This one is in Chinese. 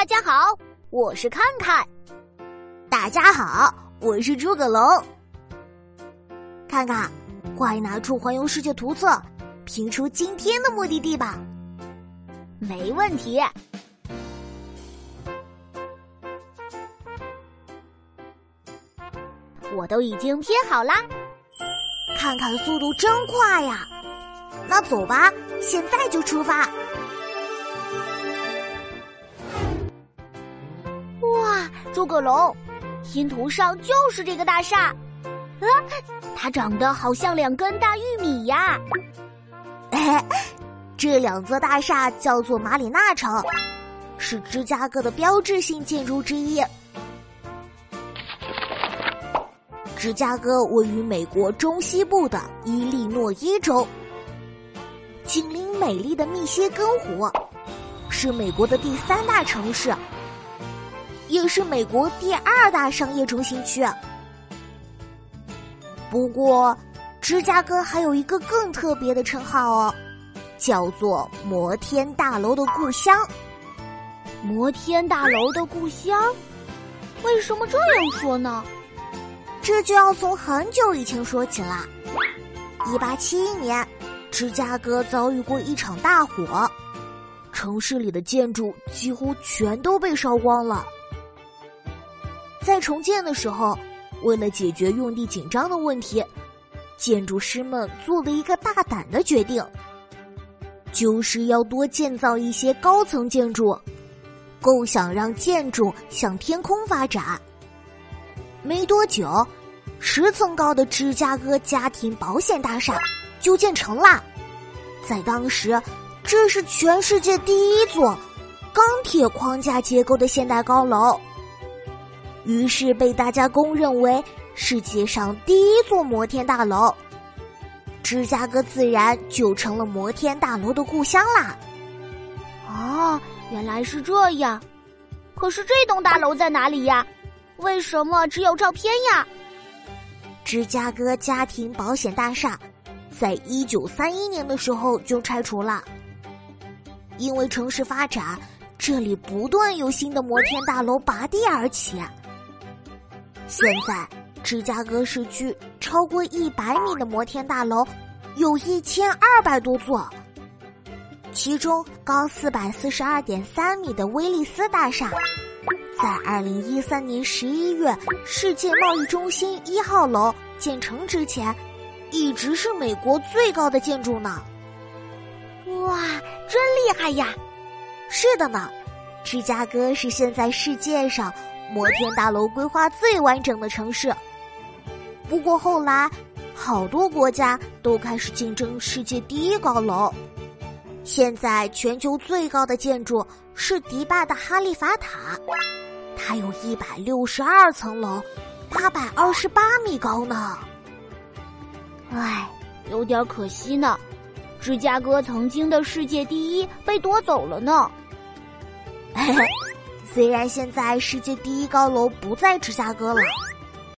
大家好，我是看看。大家好，我是诸葛龙。看看，快拿出环游世界图册，评出今天的目的地吧。没问题。我都已经拼好啦，看看速度真快呀！那走吧，现在就出发。诸葛龙，拼图上就是这个大厦，啊，它长得好像两根大玉米呀。这两座大厦叫做马里纳城，是芝加哥的标志性建筑之一。芝加哥位于美国中西部的伊利诺伊州，紧邻美丽的密歇根湖，是美国的第三大城市，也是美国第二大商业中心区。不过，芝加哥还有一个更特别的称号哦，叫做“摩天大楼的故乡”。摩天大楼的故乡，为什么这样说呢？这就要从很久以前说起了。一八七一年，芝加哥遭遇过一场大火，城市里的建筑几乎全都被烧光了。在重建的时候，为了解决用地紧张的问题，建筑师们做了一个大胆的决定，就是要多建造一些高层建筑，构想让建筑向天空发展。没多久。十层高的芝加哥家庭保险大厦就建成了，在当时，这是全世界第一座钢铁框架结构的现代高楼，于是被大家公认为世界上第一座摩天大楼。芝加哥自然就成了摩天大楼的故乡啦。哦，原来是这样。可是这栋大楼在哪里呀？为什么只有照片呀？芝加哥家庭保险大厦，在一九三一年的时候就拆除了，因为城市发展，这里不断有新的摩天大楼拔地而起。现在，芝加哥市区超过一百米的摩天大楼有一千二百多座，其中高四百四十二点三米的威利斯大厦。在二零一三年十一月，世界贸易中心一号楼建成之前，一直是美国最高的建筑呢。哇，真厉害呀！是的呢，芝加哥是现在世界上摩天大楼规划最完整的城市。不过后来，好多国家都开始竞争世界第一高楼。现在全球最高的建筑是迪拜的哈利法塔。它有一百六十二层楼，八百二十八米高呢。唉，有点可惜呢。芝加哥曾经的世界第一被夺走了呢。虽然现在世界第一高楼不在芝加哥了。